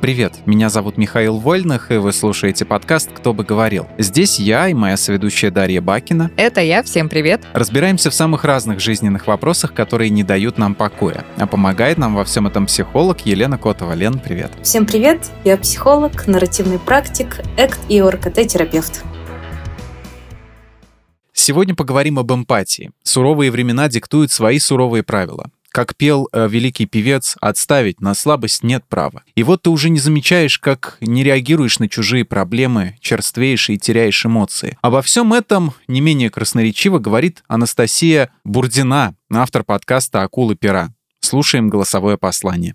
Привет, меня зовут Михаил Вольных, и вы слушаете подкаст «Кто бы говорил». Здесь я и моя соведущая Дарья Бакина. Это я, всем привет. Разбираемся в самых разных жизненных вопросах, которые не дают нам покоя. А помогает нам во всем этом психолог Елена Котова. Лен, привет. Всем привет, я психолог, нарративный практик, экт и ОРКТ-терапевт. Сегодня поговорим об эмпатии. Суровые времена диктуют свои суровые правила. Как пел э, великий певец, отставить на слабость нет права. И вот ты уже не замечаешь, как не реагируешь на чужие проблемы, черствеешь и теряешь эмоции. Обо всем этом не менее красноречиво говорит Анастасия Бурдина, автор подкаста «Акулы пера». Слушаем голосовое послание.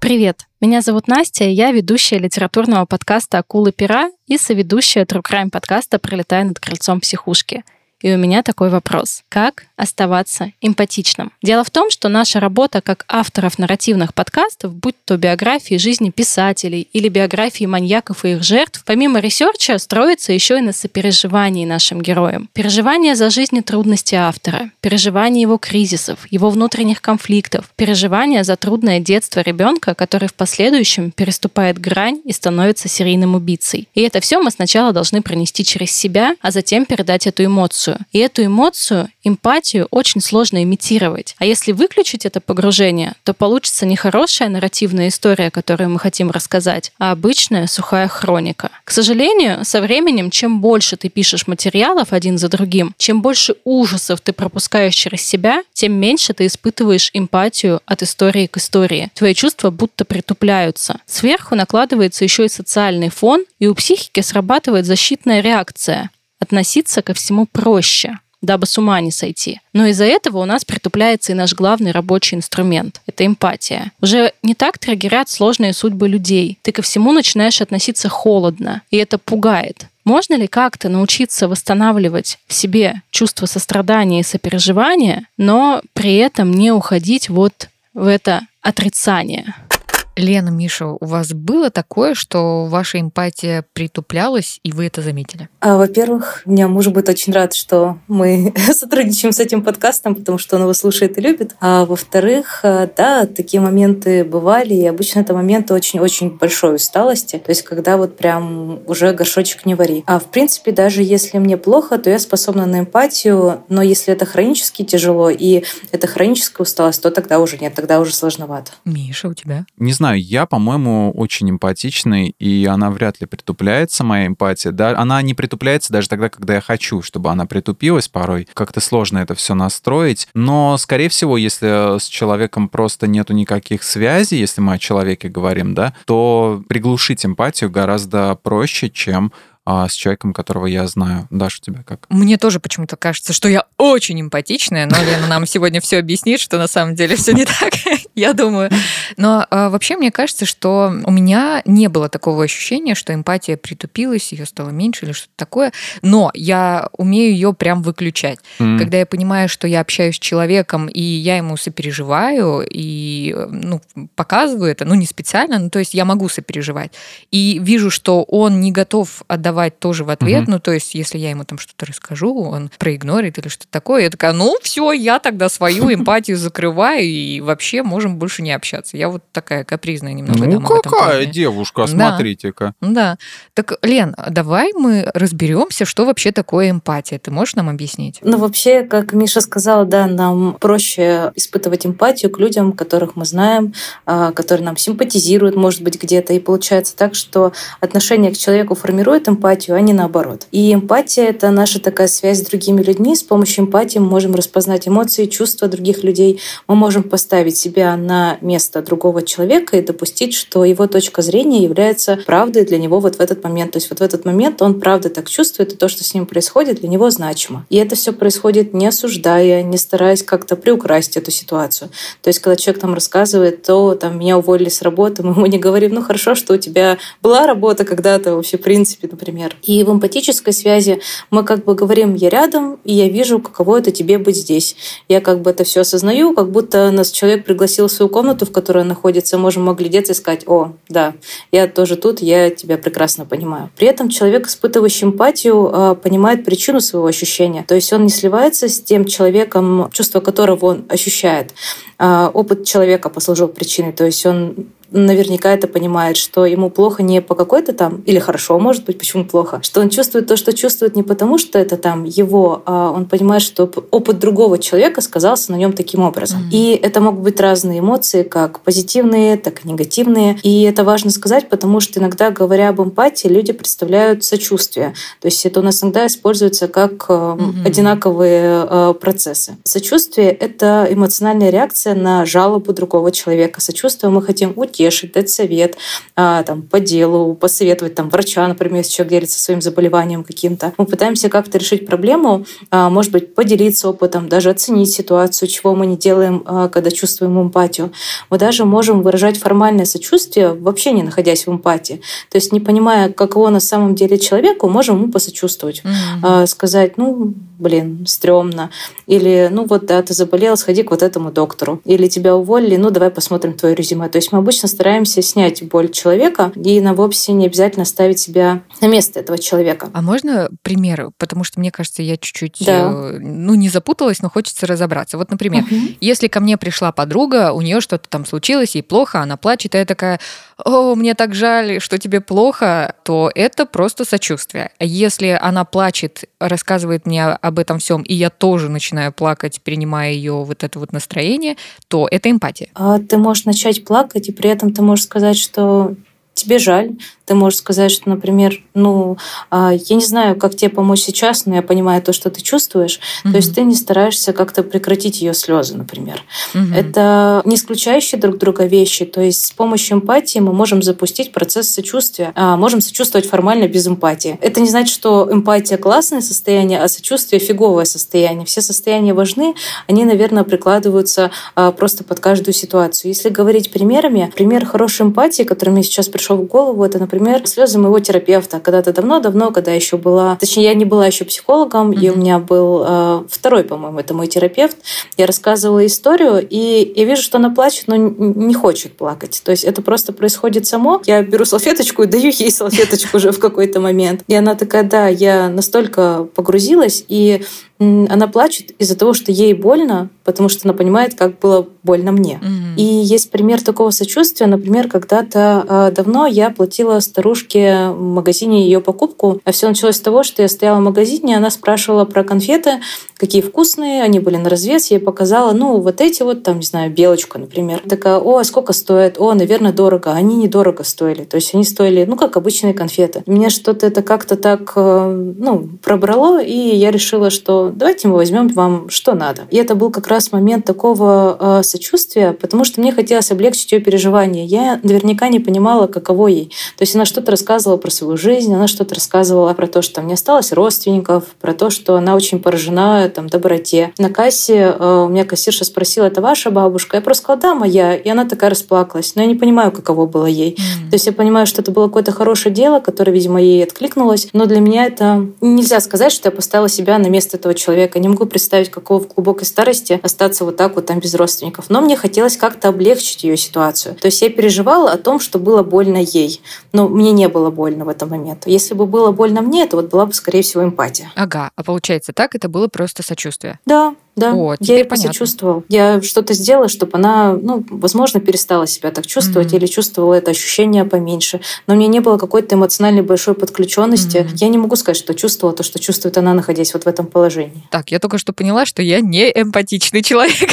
Привет, меня зовут Настя, я ведущая литературного подкаста «Акулы пера» и соведущая True Crime подкаста «Пролетая над крыльцом психушки». И у меня такой вопрос. Как оставаться эмпатичным? Дело в том, что наша работа как авторов нарративных подкастов, будь то биографии жизни писателей или биографии маньяков и их жертв, помимо ресерча строится еще и на сопереживании нашим героям. Переживание за жизнь и трудности автора, переживание его кризисов, его внутренних конфликтов, переживание за трудное детство ребенка, который в последующем переступает грань и становится серийным убийцей. И это все мы сначала должны пронести через себя, а затем передать эту эмоцию. И эту эмоцию, эмпатию очень сложно имитировать. А если выключить это погружение, то получится не хорошая нарративная история, которую мы хотим рассказать, а обычная сухая хроника. К сожалению, со временем, чем больше ты пишешь материалов один за другим, чем больше ужасов ты пропускаешь через себя, тем меньше ты испытываешь эмпатию от истории к истории. Твои чувства будто притупляются. Сверху накладывается еще и социальный фон, и у психики срабатывает защитная реакция относиться ко всему проще дабы с ума не сойти. Но из-за этого у нас притупляется и наш главный рабочий инструмент — это эмпатия. Уже не так триггерят сложные судьбы людей. Ты ко всему начинаешь относиться холодно, и это пугает. Можно ли как-то научиться восстанавливать в себе чувство сострадания и сопереживания, но при этом не уходить вот в это отрицание? Лена, Миша, у вас было такое, что ваша эмпатия притуплялась, и вы это заметили? А, во-первых, меня муж будет очень рад, что мы сотрудничаем с этим подкастом, потому что он его слушает и любит. А во-вторых, э, да, такие моменты бывали, и обычно это моменты очень-очень большой усталости, то есть когда вот прям уже горшочек не вари. А в принципе, даже если мне плохо, то я способна на эмпатию, но если это хронически тяжело и это хроническая усталость, то тогда уже нет, тогда уже сложновато. Миша, у тебя? Не знаю, я, по-моему, очень эмпатичный, и она вряд ли притупляется, моя эмпатия. Да, она не притупляется даже тогда, когда я хочу, чтобы она притупилась порой. Как-то сложно это все настроить. Но, скорее всего, если с человеком просто нету никаких связей, если мы о человеке говорим, да, то приглушить эмпатию гораздо проще, чем а, с человеком, которого я знаю. Даша, у тебя как? Мне тоже почему-то кажется, что я очень эмпатичная, но Лена нам сегодня все объяснит, что на самом деле все не так, я думаю. Но а, вообще мне кажется, что у меня не было такого ощущения, что эмпатия притупилась, ее стало меньше или что-то такое. Но я умею ее прям выключать. Mm. Когда я понимаю, что я общаюсь с человеком, и я ему сопереживаю, и ну, показываю это, ну не специально, ну то есть я могу сопереживать. И вижу, что он не готов отдавать давать тоже в ответ. Угу. Ну, то есть, если я ему там что-то расскажу, он проигнорит или что-то такое, я такая, ну, все, я тогда свою эмпатию закрываю, и вообще можем больше не общаться. Я вот такая капризная немного. Ну, какая девушка, смотрите-ка. Да. Так, Лен, давай мы разберемся, что вообще такое эмпатия. Ты можешь нам объяснить? Ну, вообще, как Миша сказала, да, нам проще испытывать эмпатию к людям, которых мы знаем, а, которые нам симпатизируют, может быть, где-то. И получается так, что отношение к человеку формирует эмпатию, а не наоборот. И эмпатия — это наша такая связь с другими людьми. С помощью эмпатии мы можем распознать эмоции, чувства других людей. Мы можем поставить себя на место другого человека и допустить, что его точка зрения является правдой для него вот в этот момент. То есть вот в этот момент он правда так чувствует, и то, что с ним происходит, для него значимо. И это все происходит не осуждая, не стараясь как-то приукрасить эту ситуацию. То есть когда человек нам рассказывает, то там меня уволили с работы, мы ему не говорим, ну хорошо, что у тебя была работа когда-то вообще, в принципе, например. И в эмпатической связи мы как бы говорим, я рядом, и я вижу, каково это тебе быть здесь. Я как бы это все осознаю, как будто нас человек пригласил в свою комнату, в которой он находится, можем оглядеться и сказать, о, да, я тоже тут, я тебя прекрасно понимаю. При этом человек, испытывающий эмпатию, а, понимает причину своего ощущения. То есть он не сливается с тем человеком, чувство которого он ощущает, а, опыт человека послужил причиной. То есть он наверняка это понимает, что ему плохо не по какой-то там, или хорошо, может быть, почему плохо, что он чувствует то, что чувствует не потому, что это там его, а он понимает, что опыт другого человека сказался на нем таким образом. Mm-hmm. И это могут быть разные эмоции, как позитивные, так и негативные. И это важно сказать, потому что иногда, говоря об эмпатии, люди представляют сочувствие. То есть это у нас иногда используется как mm-hmm. одинаковые э, процессы. Сочувствие — это эмоциональная реакция на жалобу другого человека. Сочувствие мы хотим утешить утешить, дать совет а, там, по делу, посоветовать там, врача, например, если человек делится своим заболеванием каким-то. Мы пытаемся как-то решить проблему, а, может быть, поделиться опытом, даже оценить ситуацию, чего мы не делаем, а, когда чувствуем эмпатию. Мы даже можем выражать формальное сочувствие, вообще не находясь в эмпатии. То есть, не понимая, каково на самом деле человеку, можем ему посочувствовать. Mm-hmm. Сказать, ну, блин, стрёмно. Или, ну вот, да, ты заболел, сходи к вот этому доктору. Или тебя уволили, ну давай посмотрим твое резюме. То есть мы обычно стараемся снять боль человека и на вовсе не обязательно ставить себя на место этого человека. А можно примеры? Потому что, мне кажется, я чуть-чуть, да. Э, ну, не запуталась, но хочется разобраться. Вот, например, угу. если ко мне пришла подруга, у нее что-то там случилось, ей плохо, она плачет, и я такая, о, мне так жаль, что тебе плохо, то это просто сочувствие. Если она плачет, рассказывает мне об этом всем, и я тоже начинаю плакать, принимая ее вот это вот настроение, то это эмпатия. А ты можешь начать плакать, и при этом ты можешь сказать, что тебе жаль, ты можешь сказать, что, например, ну, а, я не знаю, как тебе помочь сейчас, но я понимаю то, что ты чувствуешь. Mm-hmm. То есть ты не стараешься как-то прекратить ее слезы, например. Mm-hmm. Это не исключающие друг друга вещи. То есть с помощью эмпатии мы можем запустить процесс сочувствия, а можем сочувствовать формально без эмпатии. Это не значит, что эмпатия классное состояние, а сочувствие фиговое состояние. Все состояния важны, они, наверное, прикладываются а, просто под каждую ситуацию. Если говорить примерами, пример хорошей эмпатии, который мне сейчас пришел в голову, это, например, слезы моего терапевта. Когда-то давно-давно, когда еще была... Точнее, я не была еще психологом, mm-hmm. и у меня был э, второй, по-моему, это мой терапевт. Я рассказывала историю, и я вижу, что она плачет, но не хочет плакать. То есть это просто происходит само. Я беру салфеточку и даю ей салфеточку уже в какой-то момент. И она такая, да, я настолько погрузилась, и она плачет из-за того, что ей больно, потому что она понимает, как было больно мне. Mm-hmm. И есть пример такого сочувствия. Например, когда-то э, давно я платила старушке в магазине ее покупку, а все началось с того, что я стояла в магазине, она спрашивала про конфеты, какие вкусные, они были на развес, я ей показала, ну, вот эти вот, там, не знаю, белочку, например. Такая, о, а сколько стоит? О, наверное, дорого. Они недорого стоили. То есть они стоили, ну, как обычные конфеты. Меня что-то это как-то так, э, ну, пробрало, и я решила, что давайте мы возьмем вам что надо. И это был как раз момент такого э, сочувствия, потому что мне хотелось облегчить ее переживания. Я наверняка не понимала, каково ей. То есть она что-то рассказывала про свою жизнь, она что-то рассказывала про то, что мне осталось родственников, про то, что она очень поражена там, доброте. На кассе э, у меня кассирша спросила, это ваша бабушка? Я просто сказала, да, моя. И она такая расплакалась. Но я не понимаю, каково было ей. Mm. То есть я понимаю, что это было какое-то хорошее дело, которое, видимо, ей откликнулось. Но для меня это нельзя сказать, что я поставила себя на место этого человека. Не могу представить, какого в глубокой старости остаться вот так вот там без родственников. Но мне хотелось как-то облегчить ее ситуацию. То есть я переживала о том, что было больно ей. Но мне не было больно в этот момент. Если бы было больно мне, это вот была бы, скорее всего, эмпатия. Ага, а получается так, это было просто сочувствие? Да, да, О, я ей посочувствовал. Я что-то сделала, чтобы она, ну, возможно, перестала себя так чувствовать mm-hmm. или чувствовала это ощущение поменьше. Но у меня не было какой-то эмоциональной большой подключенности. Mm-hmm. Я не могу сказать, что чувствовала то, что чувствует она, находясь вот в этом положении. Так, я только что поняла, что я не эмпатичный человек.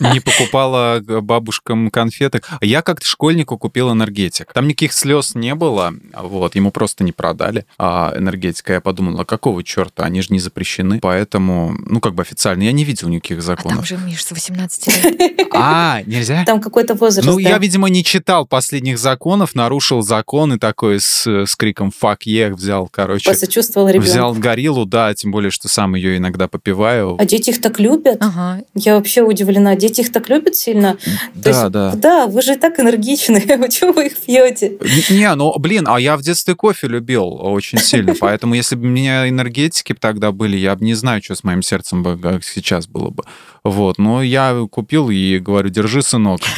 Не покупала бабушкам конфеты. Я как-то школьнику купил энергетик. Там никаких слез не было, вот, ему просто не продали а энергетика. Я подумала, какого черта, они же не запрещены, поэтому, ну, как бы официально я не видел никаких законов. А там же, Миш, с 18 лет. А, нельзя? Там какой-то возраст, Ну, я, видимо, не читал последних законов, нарушил закон и такой с, с криком «фак ех» взял, короче. Посочувствовал ребенку. Взял гориллу, да, тем более, что сам ее иногда попиваю. А дети их так любят? Ага. Я вообще удивлена. Дети их так любят сильно? Да, есть, да. Да, вы же так энергичны. Почему вы их пьете? Не, ну, блин, а я в детстве кофе любил очень сильно, поэтому если бы у меня энергетики тогда были, я бы не знаю, что с моим сердцем бы сейчас было бы. Вот, но я купил и говорю, держи, сынок.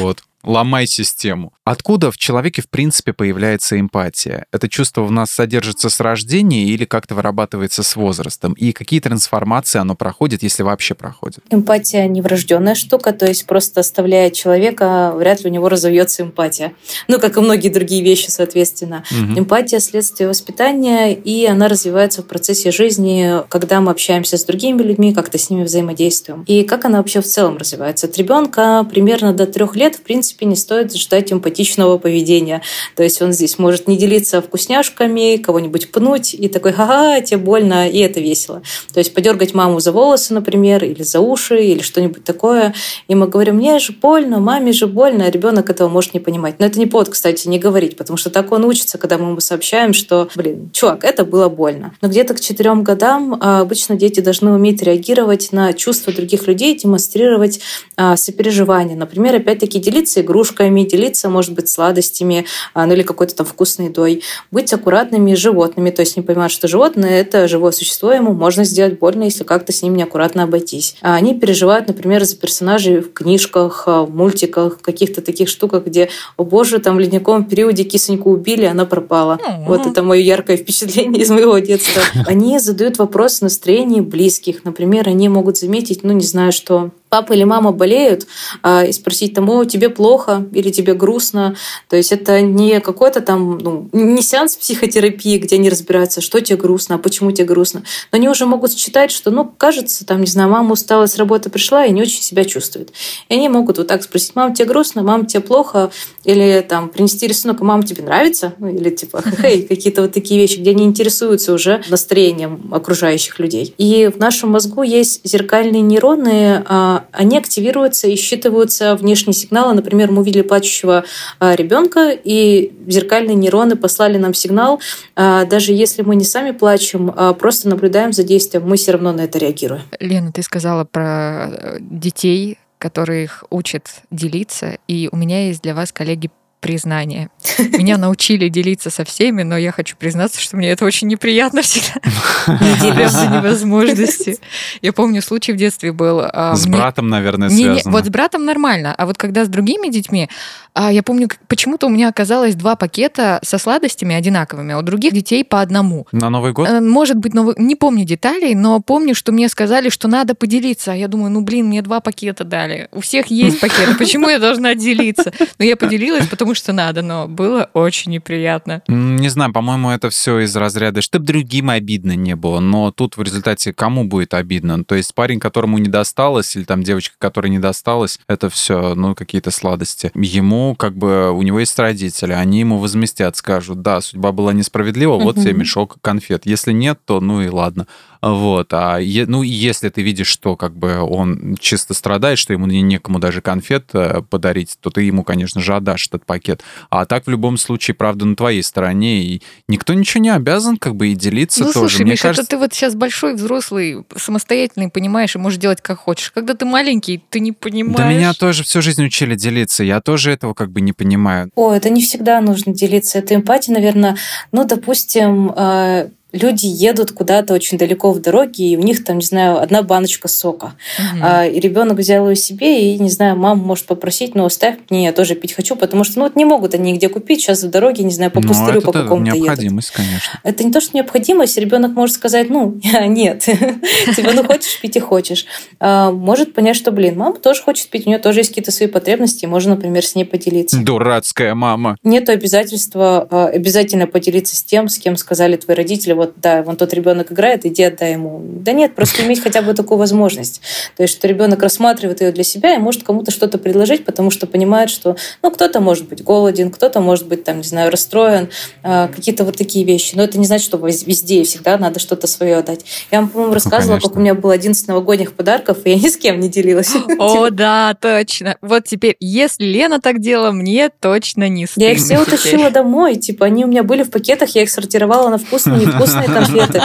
Вот. Ломай систему. Откуда в человеке, в принципе, появляется эмпатия? Это чувство в нас содержится с рождения или как-то вырабатывается с возрастом? И какие трансформации оно проходит, если вообще проходит? Эмпатия не врожденная штука, то есть просто оставляя человека, вряд ли у него разовьется эмпатия. Ну, как и многие другие вещи, соответственно. Угу. Эмпатия – следствие воспитания, и она развивается в процессе жизни, когда мы общаемся с другими людьми, как-то с ними взаимодействуем. И как она вообще в целом развивается? От ребенка примерно до трех лет, в принципе, не стоит ждать эмпатичного поведения. То есть он здесь может не делиться вкусняшками, кого-нибудь пнуть и такой, ха-ха, тебе больно, и это весело. То есть подергать маму за волосы, например, или за уши, или что-нибудь такое. И мы говорим, мне же больно, маме же больно, а ребенок этого может не понимать. Но это не повод, кстати, не говорить, потому что так он учится, когда мы ему сообщаем, что, блин, чувак, это было больно. Но где-то к четырем годам а, обычно дети должны уметь реагировать на чувства других людей, демонстрировать а, сопереживание. Например, опять-таки делиться игрушками, делиться, может быть, сладостями, а, ну или какой-то там вкусной едой. Быть аккуратными с животными, то есть не понимать, что животное – это живое существо, ему можно сделать больно, если как-то с ним неаккуратно обойтись. А они переживают, например, за персонажей в книжках, а, в мультиках, в каких-то таких штуках, где, о боже, там в ледниковом периоде кисоньку убили, она пропала. Mm-hmm. Вот это мое яркое впечатление из моего детства. Они задают вопрос настроения близких. Например, они могут заметить, ну не знаю, что папа или мама болеют, а, и спросить там, о, тебе плохо или тебе грустно. То есть это не какой-то там, ну, не сеанс психотерапии, где они разбираются, что тебе грустно, а почему тебе грустно. Но они уже могут считать, что, ну, кажется, там, не знаю, мама устала с работы, пришла и не очень себя чувствует. И они могут вот так спросить, мам, тебе грустно, мам, тебе плохо, или там принести рисунок, а мам, тебе нравится? Ну, или типа, хей, какие-то вот такие вещи, где они интересуются уже настроением окружающих людей. И в нашем мозгу есть зеркальные нейроны, а, они активируются и считываются внешние сигналы. Например, мы увидели плачущего а, ребенка, и зеркальные нейроны послали нам сигнал. А, даже если мы не сами плачем, а просто наблюдаем за действием, мы все равно на это реагируем. Лена, ты сказала про э, детей, которые их учат делиться. И у меня есть для вас, коллеги, признание. Меня научили делиться со всеми, но я хочу признаться, что мне это очень неприятно всегда. До невозможности. Я помню, случай в детстве был. А, с братом, наверное, связано. Вот с братом нормально, а вот когда с другими детьми, а, я помню, почему-то у меня оказалось два пакета со сладостями одинаковыми, а у других детей по одному. На Новый год? Э, может быть, новый... не помню деталей, но помню, что мне сказали, что надо поделиться. А я думаю, ну блин, мне два пакета дали. У всех есть пакеты, почему я должна делиться? Но я поделилась, потому потому что надо, но было очень неприятно. Не знаю, по-моему, это все из разряда, чтобы другим обидно не было, но тут в результате кому будет обидно? То есть парень, которому не досталось, или там девочка, которой не досталось, это все, ну, какие-то сладости. Ему, как бы, у него есть родители, они ему возместят, скажут, да, судьба была несправедлива, вот тебе мешок конфет. Если нет, то ну и ладно. Вот. А е, ну, если ты видишь, что как бы он чисто страдает, что ему некому даже конфет э, подарить, то ты ему, конечно же, отдашь этот пакет. А так в любом случае, правда, на твоей стороне. И никто ничего не обязан как бы и делиться ну, тоже. Слушай, Мне Миша, кажется... это ты вот сейчас большой, взрослый, самостоятельный, понимаешь, и можешь делать как хочешь. Когда ты маленький, ты не понимаешь. Да меня тоже всю жизнь учили делиться. Я тоже этого как бы не понимаю. О, это не всегда нужно делиться. Это эмпатия, наверное, ну, допустим, э, люди едут куда-то очень далеко в дороге, и у них там, не знаю, одна баночка сока. Угу. А, и ребенок взял ее себе, и, не знаю, мама может попросить, ну, оставь мне, я тоже пить хочу, потому что, ну, вот не могут они нигде купить, сейчас в дороге, не знаю, по ну, пустырю по какому-то необходимость, едут. конечно. Это не то, что необходимость, ребенок может сказать, ну, нет, типа, ну, хочешь пить и хочешь. А, может понять, что, блин, мама тоже хочет пить, у нее тоже есть какие-то свои потребности, можно, например, с ней поделиться. Дурацкая мама. Нет обязательства а, обязательно поделиться с тем, с кем сказали твои родители, вот, да, вон тот ребенок играет, иди отдай ему. Да нет, просто иметь хотя бы такую возможность. То есть, что ребенок рассматривает ее для себя и может кому-то что-то предложить, потому что понимает, что, ну, кто-то может быть голоден, кто-то может быть, там, не знаю, расстроен, а, какие-то вот такие вещи. Но это не значит, что везде и всегда надо что-то свое отдать. Я вам, по-моему, рассказывала, ну, как у меня было 11 новогодних подарков, и я ни с кем не делилась. О, да, точно. Вот теперь, если Лена так делала, мне точно не стыдно. Я их все утащила домой. Типа, они у меня были в пакетах, я их сортировала на вкусные, невкусные конфеты.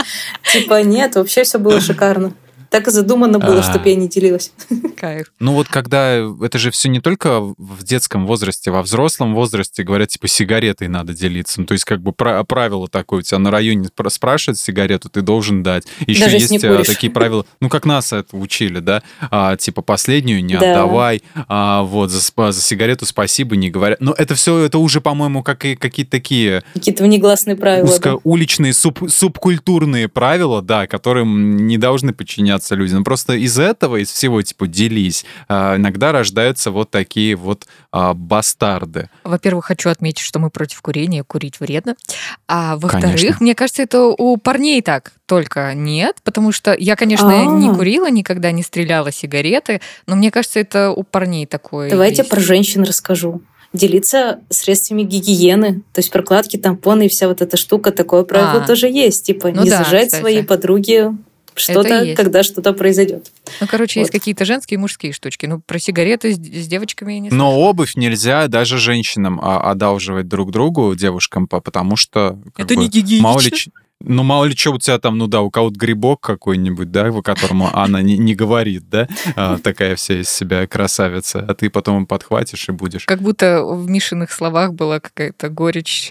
Типа, нет, вообще все было шикарно. Так и задумано было, чтобы я не делилась. Кайф. Ну вот когда это же все не только в детском возрасте, во взрослом возрасте говорят, типа, сигаретой надо делиться. Ну, то есть как бы правило такое, у тебя на районе спрашивают сигарету, ты должен дать. Еще Даже есть э, такие правила, ну как нас это учили, да, а, типа последнюю не да. отдавай, а, вот за, за сигарету спасибо не говорят. Но это все, это уже, по-моему, как и какие-то такие... Какие-то внегласные правила. Узкоуличные, да? суб, субкультурные правила, да, которым не должны подчиняться люди. Но просто из этого, из всего, типа, делись, а, иногда рождаются вот такие вот а, бастарды. Во-первых, хочу отметить, что мы против курения, курить вредно. А во-вторых, мне кажется, это у парней так только нет, потому что я, конечно, А-а-а. не курила, никогда не стреляла сигареты, но мне кажется, это у парней такое. Давайте есть. про женщин расскажу делиться средствами гигиены, то есть прокладки, тампоны и вся вот эта штука, такое правило а, тоже есть. Типа ну не да, зажать кстати. своей подруги что-то, когда что-то произойдет. Ну, короче, вот. есть какие-то женские и мужские штучки. Ну, про сигареты с, с девочками я не знаю. Но обувь нельзя даже женщинам а, одалживать друг другу, девушкам, потому что... Это бы, не гигиенично. Мало ли, ну, мало ли что у тебя там, ну да, у кого-то грибок какой-нибудь, да, по которому она не, не говорит, да, а, такая вся из себя красавица, а ты потом подхватишь и будешь. Как будто в Мишиных словах была какая-то горечь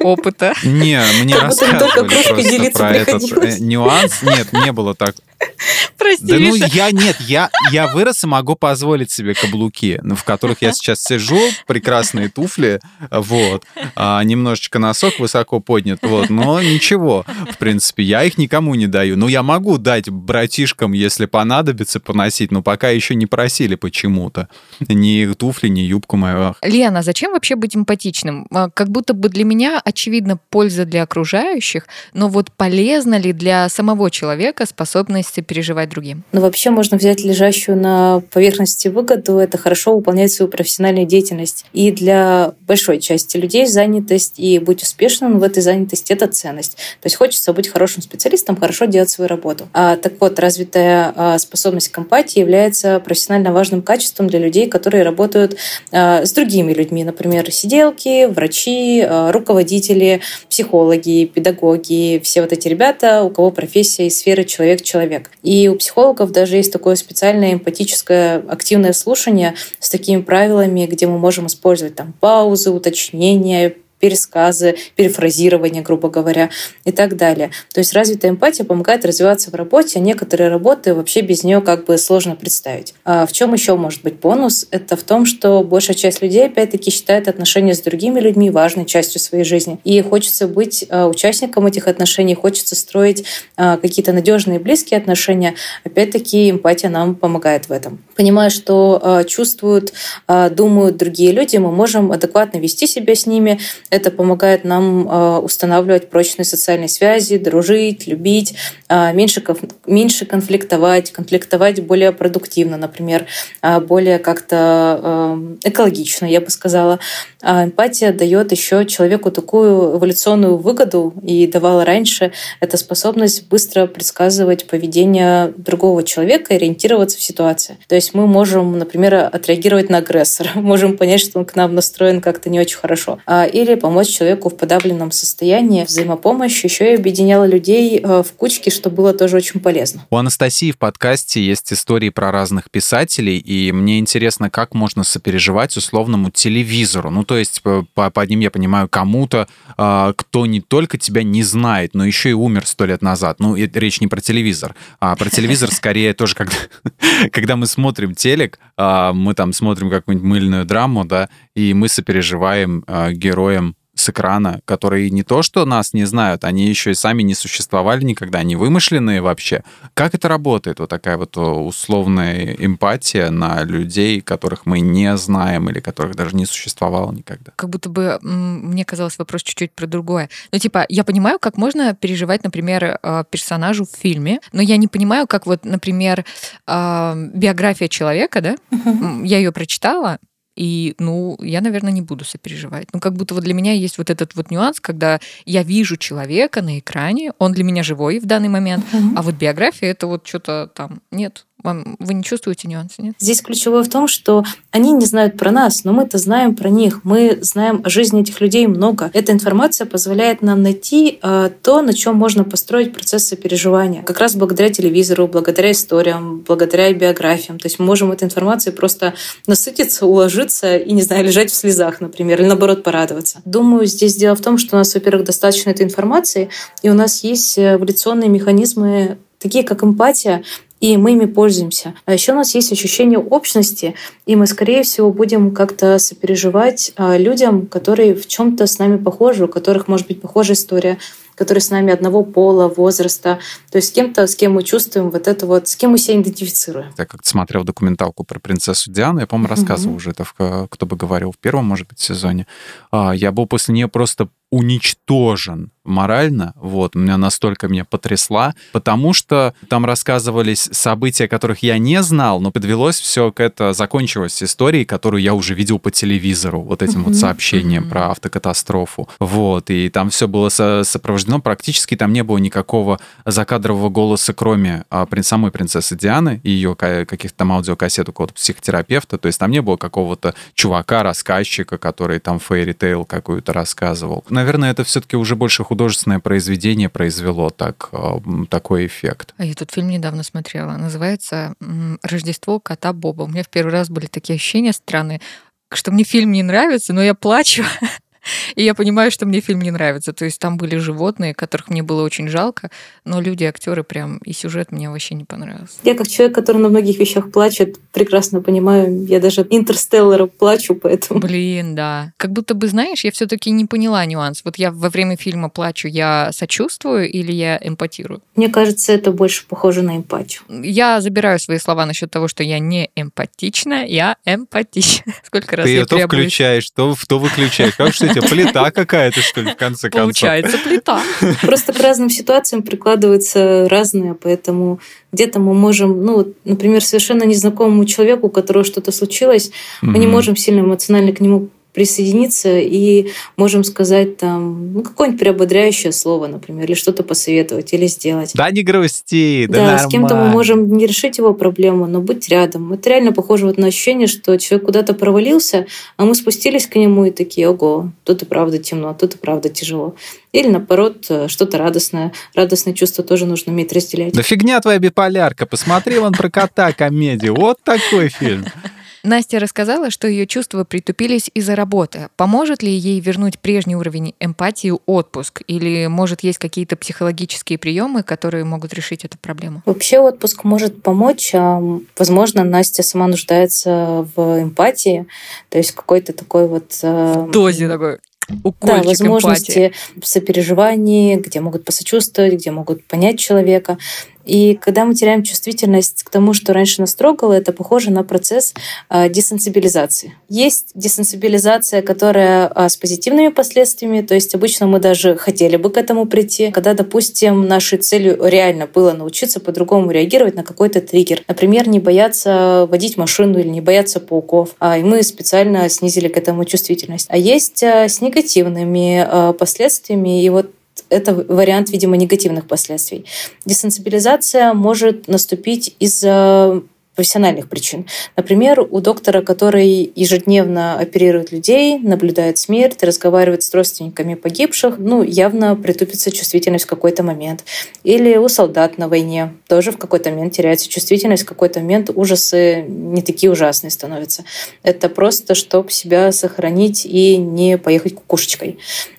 опыта. Не, мне рассказывали просто про этот э, нюанс. Нет, не было так. Прости, Да ну я нет, я, я вырос и могу позволить себе каблуки, ну, в которых я сейчас сижу, прекрасные туфли, вот, а, немножечко носок высоко поднят, вот, но ничего, в принципе, я их никому не даю. Ну, я могу дать братишкам, если понадобится, поносить, но пока еще не просили почему-то. Ни туфли, ни юбку мою. Лена, зачем вообще быть эмпатичным? А, как будто бы для меня очевидно польза для окружающих, но вот полезно ли для самого человека способность переживать другим? Ну, вообще можно взять лежащую на поверхности выгоду, это хорошо выполнять свою профессиональную деятельность. И для большой части людей занятость и быть успешным в этой занятости – это ценность. То есть хочется быть хорошим специалистом, хорошо делать свою работу. А, так вот, развитая а, способность к эмпатии является профессионально важным качеством для людей, которые работают а, с другими людьми, например, сиделки, врачи, а, руководители, психологи, педагоги, все вот эти ребята, у кого профессия из сферы человек-человек. И у психологов даже есть такое специальное эмпатическое активное слушание с такими правилами, где мы можем использовать там паузы, уточнения, пересказы, перефразирование, грубо говоря, и так далее. То есть развитая эмпатия помогает развиваться в работе, а некоторые работы вообще без нее как бы сложно представить. А в чем еще может быть бонус? Это в том, что большая часть людей, опять-таки, считает отношения с другими людьми важной частью своей жизни. И хочется быть а, участником этих отношений, хочется строить а, какие-то надежные близкие отношения. Опять-таки, эмпатия нам помогает в этом. Понимая, что а, чувствуют, думают другие люди, мы можем адекватно вести себя с ними, это помогает нам а, устанавливать прочные социальные связи, дружить, любить, а, меньше, меньше конфликтовать, конфликтовать более продуктивно, например, а, более как-то экологично, я бы сказала. А эмпатия дает еще человеку такую эволюционную выгоду и давала раньше это способность быстро предсказывать поведение другого человека и ориентироваться в ситуации. То есть мы можем, например, отреагировать на агрессора, можем понять, что он к нам настроен как-то не очень хорошо. Или помочь человеку в подавленном состоянии. Взаимопомощь еще и объединяла людей э, в кучки, что было тоже очень полезно. У Анастасии в подкасте есть истории про разных писателей, и мне интересно, как можно сопереживать условному телевизору. Ну, то есть по, по одним я понимаю кому-то, э, кто не только тебя не знает, но еще и умер сто лет назад. Ну, речь не про телевизор, а про телевизор скорее тоже, когда, когда мы смотрим телек, э, мы там смотрим какую-нибудь мыльную драму, да, и мы сопереживаем э, героям с экрана, которые не то что нас не знают, они еще и сами не существовали никогда, они вымышленные вообще. Как это работает, вот такая вот условная эмпатия на людей, которых мы не знаем или которых даже не существовало никогда? Как будто бы мне казалось вопрос чуть-чуть про другое. Ну, типа, я понимаю, как можно переживать, например, э, персонажу в фильме, но я не понимаю, как вот, например, э, биография человека, да, я ее прочитала, и, ну, я, наверное, не буду сопереживать. Ну, как будто вот для меня есть вот этот вот нюанс, когда я вижу человека на экране, он для меня живой в данный момент, mm-hmm. а вот биография это вот что-то там нет. Вам, вы не чувствуете нюансы, нет? Здесь ключевое в том, что они не знают про нас, но мы-то знаем про них. Мы знаем о жизни этих людей много. Эта информация позволяет нам найти э, то, на чем можно построить процесс сопереживания. Как раз благодаря телевизору, благодаря историям, благодаря биографиям. То есть мы можем этой информацией просто насытиться, уложиться и, не знаю, лежать в слезах, например, или наоборот порадоваться. Думаю, здесь дело в том, что у нас, во-первых, достаточно этой информации, и у нас есть эволюционные механизмы такие как эмпатия, и мы ими пользуемся. А еще у нас есть ощущение общности, и мы, скорее всего, будем как-то сопереживать а, людям, которые в чем-то с нами похожи, у которых может быть похожая история, которые с нами одного пола, возраста, то есть с кем-то, с кем мы чувствуем вот это вот, с кем мы себя идентифицируем. Я как-то смотрел документалку про принцессу Диану, я, по-моему, рассказывал mm-hmm. уже это, в, кто бы говорил, в первом, может быть, сезоне. А, я был после нее просто уничтожен морально, вот, меня настолько меня потрясла, потому что там рассказывались события, которых я не знал, но подвелось все к это, закончилась историей, которую я уже видел по телевизору, вот этим mm-hmm. вот сообщением mm-hmm. про автокатастрофу, вот, и там все было со- сопровождено, практически там не было никакого закадрового голоса, кроме а, самой принцессы Дианы и ее каких-то там аудиокассет у какого-то психотерапевта, то есть там не было какого-то чувака, рассказчика, который там фейри тейл какую-то рассказывал. Наверное, это все-таки уже больше художественное произведение произвело так, э, такой эффект. А я тут фильм недавно смотрела. Называется «Рождество кота Боба». У меня в первый раз были такие ощущения странные, что мне фильм не нравится, но я плачу. И я понимаю, что мне фильм не нравится. То есть там были животные, которых мне было очень жалко, но люди, актеры прям, и сюжет мне вообще не понравился. Я как человек, который на многих вещах плачет, прекрасно понимаю. Я даже Интерстеллара плачу, поэтому... Блин, да. Как будто бы, знаешь, я все таки не поняла нюанс. Вот я во время фильма плачу, я сочувствую или я эмпатирую? Мне кажется, это больше похоже на эмпатию. Я забираю свои слова насчет того, что я не эмпатична, я эмпатична. Сколько раз Ты я то включаешь, то, то выключаешь. Как что тебе плита какая-то, что ли, в конце концов? Получается плита. Просто к разным ситуациям прикладываются разные, поэтому где-то мы можем, ну, например, совершенно незнакомому человеку, у которого что-то случилось, мы не можем сильно эмоционально к нему присоединиться и можем сказать там ну, какое-нибудь приободряющее слово, например, или что-то посоветовать или сделать. Да не грусти, да, да нормально. с кем-то мы можем не решить его проблему, но быть рядом. Это реально похоже вот на ощущение, что человек куда-то провалился, а мы спустились к нему и такие, ого, тут и правда темно, тут и правда тяжело. Или, наоборот, что-то радостное. Радостные чувства тоже нужно уметь разделять. Да фигня твоя биполярка. Посмотри вон про кота комедию. Вот такой фильм. Настя рассказала, что ее чувства притупились из-за работы. Поможет ли ей вернуть прежний уровень эмпатии отпуск? Или, может, есть какие-то психологические приемы, которые могут решить эту проблему? Вообще отпуск может помочь. А, возможно, Настя сама нуждается в эмпатии, то есть какой-то такой вот... А, в дозе такой да, возможности эмпатии. сопереживания, где могут посочувствовать, где могут понять человека. И когда мы теряем чувствительность к тому, что раньше нас трогало, это похоже на процесс э, десенсибилизации. Есть десенсибилизация, которая э, с позитивными последствиями, то есть обычно мы даже хотели бы к этому прийти, когда, допустим, нашей целью реально было научиться по-другому реагировать на какой-то триггер. Например, не бояться водить машину или не бояться пауков, а, и мы специально снизили к этому чувствительность. А есть с негативными последствиями, и вот это вариант, видимо, негативных последствий. Десенсибилизация может наступить из-за профессиональных причин. Например, у доктора, который ежедневно оперирует людей, наблюдает смерть, разговаривает с родственниками погибших, ну, явно притупится чувствительность в какой-то момент. Или у солдат на войне тоже в какой-то момент теряется чувствительность, в какой-то момент ужасы не такие ужасные становятся. Это просто, чтобы себя сохранить и не поехать кукушечкой.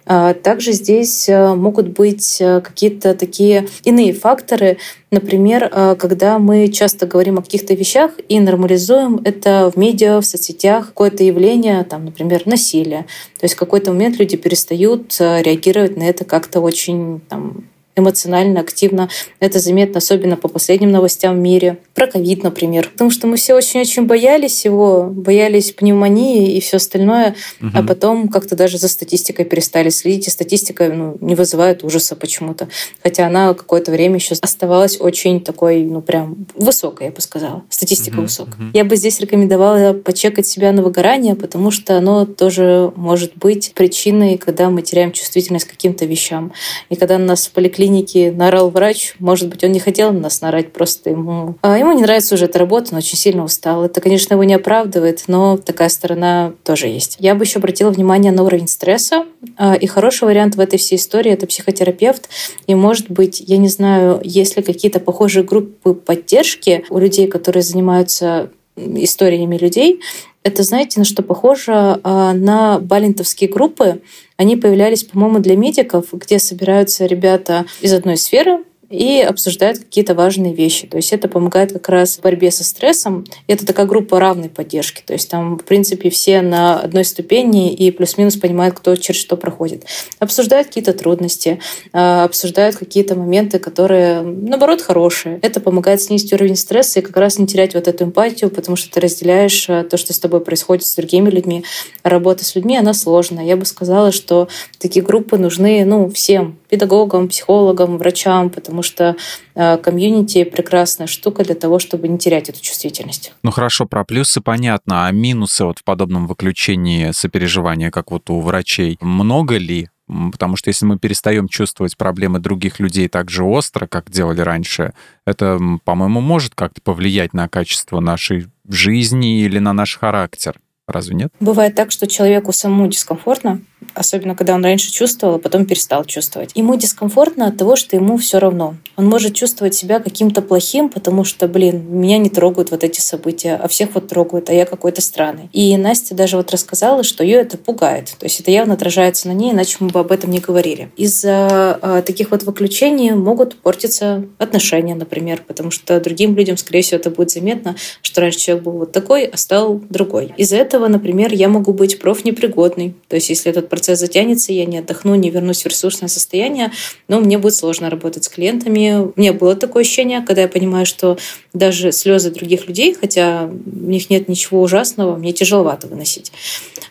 А также здесь э, могут быть э, какие-то такие иные факторы, например, э, когда мы часто говорим о каких-то вещах и нормализуем это в медиа, в соцсетях, какое-то явление, там, например, насилие. То есть в какой-то момент люди перестают реагировать на это как-то очень там, эмоционально, активно. Это заметно особенно по последним новостям в мире. Про ковид, например. Потому что мы все очень-очень боялись его, боялись пневмонии и все остальное, угу. а потом как-то даже за статистикой перестали следить, и статистика ну, не вызывает ужаса почему-то. Хотя она какое-то время еще оставалась очень такой, ну прям высокой, я бы сказала. Статистика угу, высокая. Угу. Я бы здесь рекомендовала почекать себя на выгорание, потому что оно тоже может быть причиной, когда мы теряем чувствительность к каким-то вещам. И когда нас в поликлинике клинике наорал врач. Может быть, он не хотел на нас наорать, просто ему... А ему не нравится уже эта работа, он очень сильно устал. Это, конечно, его не оправдывает, но такая сторона тоже есть. Я бы еще обратила внимание на уровень стресса. А, и хороший вариант в этой всей истории — это психотерапевт. И, может быть, я не знаю, есть ли какие-то похожие группы поддержки у людей, которые занимаются историями людей, это, знаете, на что похоже? А, на балентовские группы. Они появлялись, по-моему, для медиков, где собираются ребята из одной сферы, и обсуждают какие-то важные вещи. То есть это помогает как раз в борьбе со стрессом. Это такая группа равной поддержки. То есть там, в принципе, все на одной ступени и плюс-минус понимают, кто через что проходит. Обсуждают какие-то трудности, а, обсуждают какие-то моменты, которые, наоборот, хорошие. Это помогает снизить уровень стресса и как раз не терять вот эту эмпатию, потому что ты разделяешь а, то, что с тобой происходит с другими людьми. А работа с людьми, она сложная. Я бы сказала, что такие группы нужны ну, всем педагогам, психологам, врачам, потому что э, комьюнити прекрасная штука для того, чтобы не терять эту чувствительность. Ну хорошо, про плюсы понятно, а минусы вот в подобном выключении сопереживания, как вот у врачей, много ли? Потому что если мы перестаем чувствовать проблемы других людей так же остро, как делали раньше, это, по-моему, может как-то повлиять на качество нашей жизни или на наш характер. Разве нет? Бывает так, что человеку самому дискомфортно, особенно когда он раньше чувствовал, а потом перестал чувствовать. Ему дискомфортно от того, что ему все равно. Он может чувствовать себя каким-то плохим, потому что, блин, меня не трогают вот эти события, а всех вот трогают, а я какой-то странный. И Настя даже вот рассказала, что ее это пугает. То есть это явно отражается на ней, иначе мы бы об этом не говорили. Из-за э, таких вот выключений могут портиться отношения, например, потому что другим людям, скорее всего, это будет заметно, что раньше человек был вот такой, а стал другой. Из-за этого, например, я могу быть профнепригодной. То есть если этот процесс затянется, я не отдохну, не вернусь в ресурсное состояние, но мне будет сложно работать с клиентами. У меня было такое ощущение, когда я понимаю, что даже слезы других людей, хотя в них нет ничего ужасного, мне тяжеловато выносить.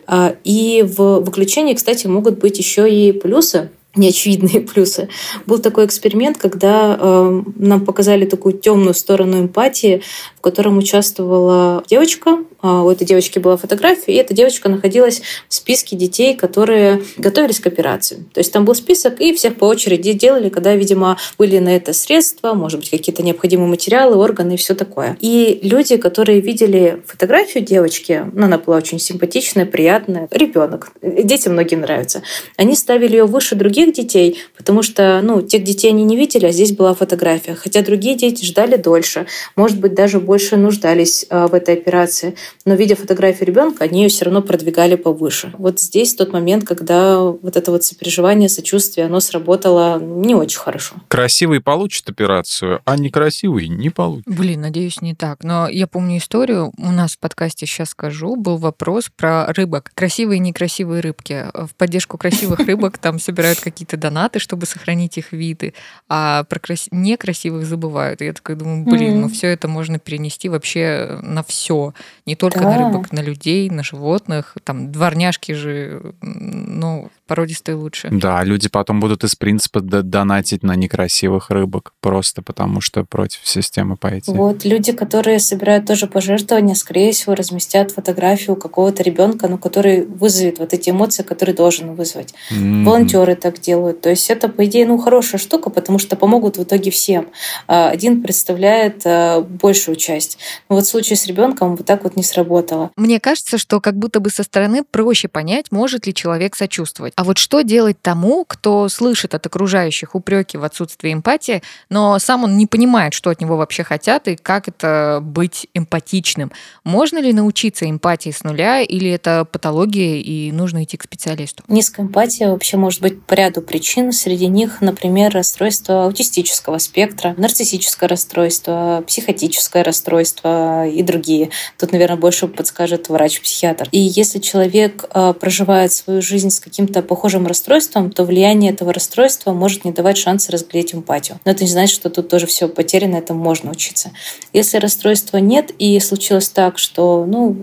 А, и в выключении, кстати, могут быть еще и плюсы неочевидные плюсы. Был такой эксперимент, когда э, нам показали такую темную сторону эмпатии, в котором участвовала девочка. Э, у этой девочки была фотография, и эта девочка находилась в списке детей, которые готовились к операции. То есть там был список, и всех по очереди делали, когда, видимо, были на это средства, может быть, какие-то необходимые материалы, органы и все такое. И люди, которые видели фотографию девочки, ну, она была очень симпатичная, приятная, ребенок, детям многим нравится, они ставили ее выше других детей, потому что, ну, тех детей они не видели, а здесь была фотография. Хотя другие дети ждали дольше, может быть, даже больше нуждались э, в этой операции. Но, видя фотографию ребенка, они ее все равно продвигали повыше. Вот здесь тот момент, когда вот это вот сопереживание, сочувствие, оно сработало не очень хорошо. Красивый получит операцию, а некрасивый не получит. Блин, надеюсь, не так. Но я помню историю, у нас в подкасте сейчас скажу, был вопрос про рыбок. Красивые и некрасивые рыбки. В поддержку красивых рыбок там собирают какие какие-то донаты, чтобы сохранить их виды, а про крас... некрасивых забывают. И я такая думаю, блин, ну все это можно перенести вообще на все, не только да. на рыбок, на людей, на животных, там дворняжки же, ну породистые лучше. Да, люди потом будут из принципа донатить на некрасивых рыбок, просто потому что против системы пойти. Вот, люди, которые собирают тоже пожертвования, скорее всего, разместят фотографию какого-то ребенка, ну, который вызовет вот эти эмоции, которые должен вызвать. Mm-hmm. Волонтеры так делают. То есть это, по идее, ну, хорошая штука, потому что помогут в итоге всем. А, один представляет а, большую часть. Но вот в случае с ребенком вот так вот не сработало. Мне кажется, что как будто бы со стороны проще понять, может ли человек сочувствовать. А вот что делать тому, кто слышит от окружающих упреки в отсутствии эмпатии, но сам он не понимает, что от него вообще хотят и как это быть эмпатичным? Можно ли научиться эмпатии с нуля или это патология и нужно идти к специалисту? Низкая эмпатия вообще может быть по ряду причин. Среди них, например, расстройство аутистического спектра, нарциссическое расстройство, психотическое расстройство и другие. Тут, наверное, больше подскажет врач-психиатр. И если человек а, проживает свою жизнь с каким-то похожим расстройством, то влияние этого расстройства может не давать шанса разглядеть эмпатию. Но это не значит, что тут тоже все потеряно, этому можно учиться. Если расстройства нет и случилось так, что ну,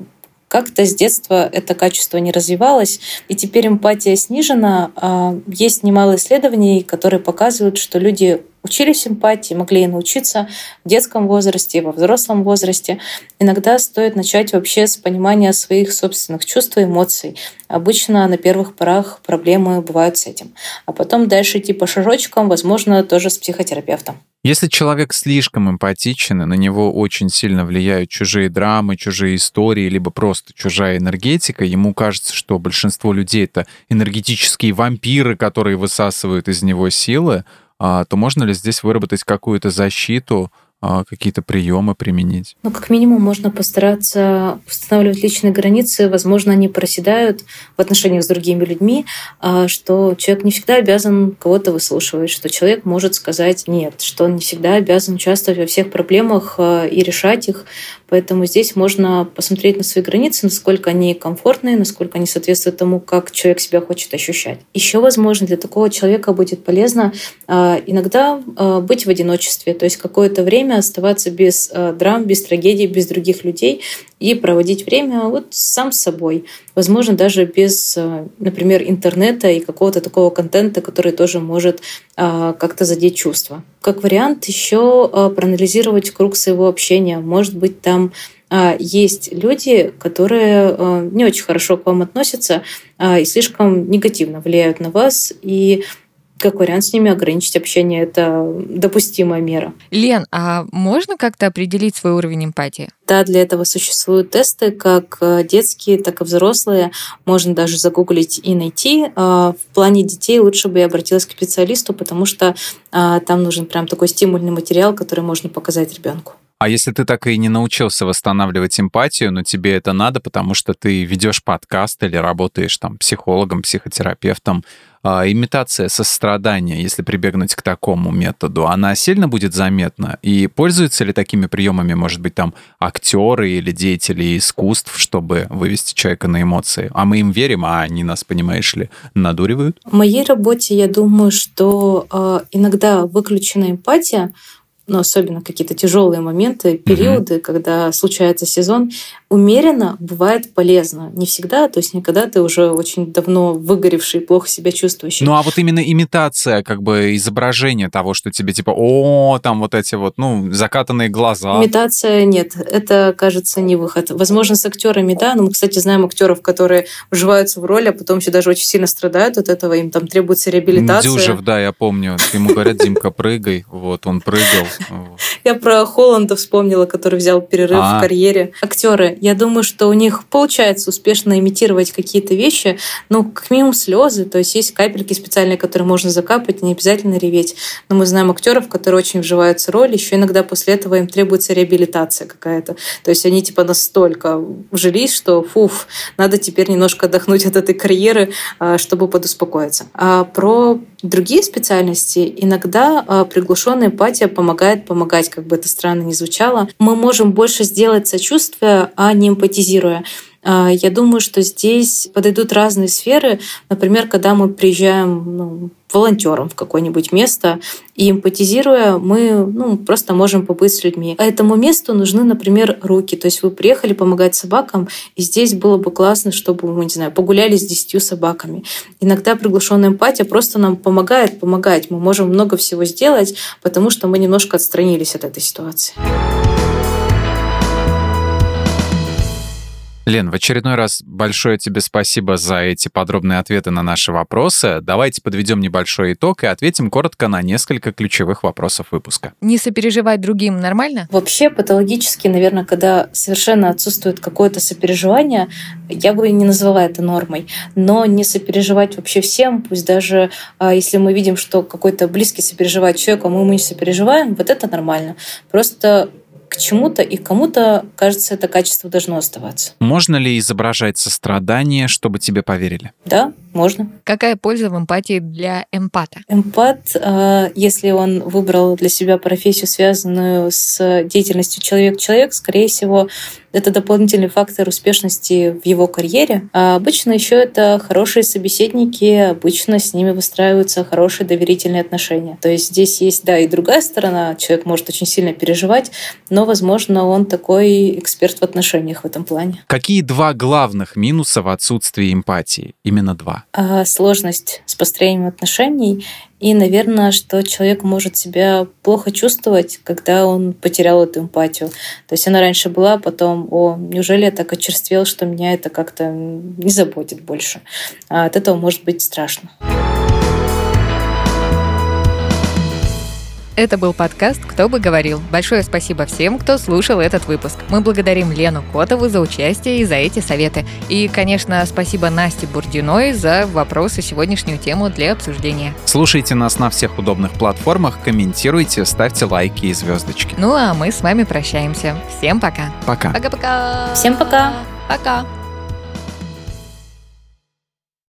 как-то с детства это качество не развивалось, и теперь эмпатия снижена. А есть немало исследований, которые показывают, что люди учились эмпатии, могли и научиться в детском возрасте, во взрослом возрасте. Иногда стоит начать вообще с понимания своих собственных чувств и эмоций. Обычно на первых порах проблемы бывают с этим. А потом дальше идти по шажочкам, возможно, тоже с психотерапевтом. Если человек слишком эмпатичен, и на него очень сильно влияют чужие драмы, чужие истории, либо просто чужая энергетика, ему кажется, что большинство людей — это энергетические вампиры, которые высасывают из него силы, то можно ли здесь выработать какую-то защиту, а, какие-то приемы применить? Ну, как минимум, можно постараться устанавливать личные границы. Возможно, они проседают в отношениях с другими людьми, а, что человек не всегда обязан кого-то выслушивать, что человек может сказать нет, что он не всегда обязан участвовать во всех проблемах а, и решать их. Поэтому здесь можно посмотреть на свои границы, насколько они комфортные, насколько они соответствуют тому, как человек себя хочет ощущать. Еще, возможно, для такого человека будет полезно иногда быть в одиночестве, то есть какое-то время время оставаться без э, драм, без трагедий, без других людей и проводить время вот сам с собой. Возможно, даже без, э, например, интернета и какого-то такого контента, который тоже может э, как-то задеть чувства. Как вариант еще проанализировать круг своего общения. Может быть, там есть люди, которые не очень хорошо к вам относятся и слишком негативно влияют на вас, и как вариант с ними ограничить общение. Это допустимая мера. Лен, а можно как-то определить свой уровень эмпатии? Да, для этого существуют тесты, как э, детские, так и взрослые. Можно даже загуглить и найти. А, в плане детей лучше бы я обратилась к специалисту, потому что а, там нужен прям такой стимульный материал, который можно показать ребенку. А если ты так и не научился восстанавливать эмпатию, но тебе это надо, потому что ты ведешь подкаст или работаешь там психологом, психотерапевтом, имитация сострадания, если прибегнуть к такому методу, она сильно будет заметна? И пользуются ли такими приемами, может быть, там актеры или деятели искусств, чтобы вывести человека на эмоции? А мы им верим, а они нас, понимаешь ли, надуривают? В моей работе я думаю, что э, иногда выключена эмпатия но особенно какие-то тяжелые моменты, периоды, mm-hmm. когда случается сезон, умеренно бывает полезно. Не всегда, то есть никогда ты уже очень давно выгоревший, плохо себя чувствующий. Ну а вот именно имитация, как бы изображение того, что тебе типа, о, там вот эти вот, ну, закатанные глаза. Имитация нет, это, кажется, не выход. Возможно, с актерами, да, но мы, кстати, знаем актеров, которые вживаются в роль, а потом еще даже очень сильно страдают от этого, им там требуется реабилитация. Дюжев, да, я помню, ему говорят, Димка, прыгай, вот, он прыгал. Я про Холланда вспомнила, который взял перерыв в а. карьере. Актеры, я думаю, что у них получается успешно имитировать какие-то вещи, ну, как минимум слезы, то есть есть капельки специальные, которые можно закапать, не обязательно реветь. Но мы знаем актеров, которые очень вживаются в роль, еще иногда после этого им требуется реабилитация какая-то. То есть они типа настолько вжились, что фуф, надо теперь немножко отдохнуть от этой карьеры, а, чтобы подуспокоиться. А про другие специальности иногда а, приглушенная эмпатия помогает помогать, как бы это странно ни звучало. Мы можем больше сделать сочувствие, а не эмпатизируя. А, я думаю, что здесь подойдут разные сферы. Например, когда мы приезжаем ну, волонтером в какое-нибудь место, и эмпатизируя, мы ну, просто можем побыть с людьми. А этому месту нужны, например, руки. То есть вы приехали помогать собакам, и здесь было бы классно, чтобы мы, не знаю, погуляли с десятью собаками. Иногда приглушенная эмпатия просто нам помогает помогать. Мы можем много всего сделать, потому что мы немножко отстранились от этой ситуации. Лен, в очередной раз большое тебе спасибо за эти подробные ответы на наши вопросы. Давайте подведем небольшой итог и ответим коротко на несколько ключевых вопросов выпуска. Не сопереживать другим нормально? Вообще патологически, наверное, когда совершенно отсутствует какое-то сопереживание, я бы не назвала это нормой. Но не сопереживать вообще всем, пусть даже а, если мы видим, что какой-то близкий сопереживает человеку, а мы ему не сопереживаем, вот это нормально. Просто к чему-то, и кому-то, кажется, это качество должно оставаться. Можно ли изображать сострадание, чтобы тебе поверили? Да, можно. Какая польза в эмпатии для эмпата? Эмпат, э, если он выбрал для себя профессию, связанную с деятельностью человек-человек, скорее всего, это дополнительный фактор успешности в его карьере. А обычно еще это хорошие собеседники, обычно с ними выстраиваются хорошие доверительные отношения. То есть здесь есть, да, и другая сторона. Человек может очень сильно переживать, но, возможно, он такой эксперт в отношениях в этом плане. Какие два главных минуса в отсутствии эмпатии? Именно два. А, сложность с построением отношений И, наверное, что человек может себя плохо чувствовать, когда он потерял эту эмпатию. То есть она раньше была, потом, о, неужели я так очерствел, что меня это как-то не заботит больше. А от этого может быть страшно. Это был подкаст «Кто бы говорил». Большое спасибо всем, кто слушал этот выпуск. Мы благодарим Лену Котову за участие и за эти советы. И, конечно, спасибо Насте Бурдиной за вопросы сегодняшнюю тему для обсуждения. Слушайте нас на всех удобных платформах, комментируйте, ставьте лайки и звездочки. Ну а мы с вами прощаемся. Всем пока. Пока. Пока-пока. Всем пока. Пока.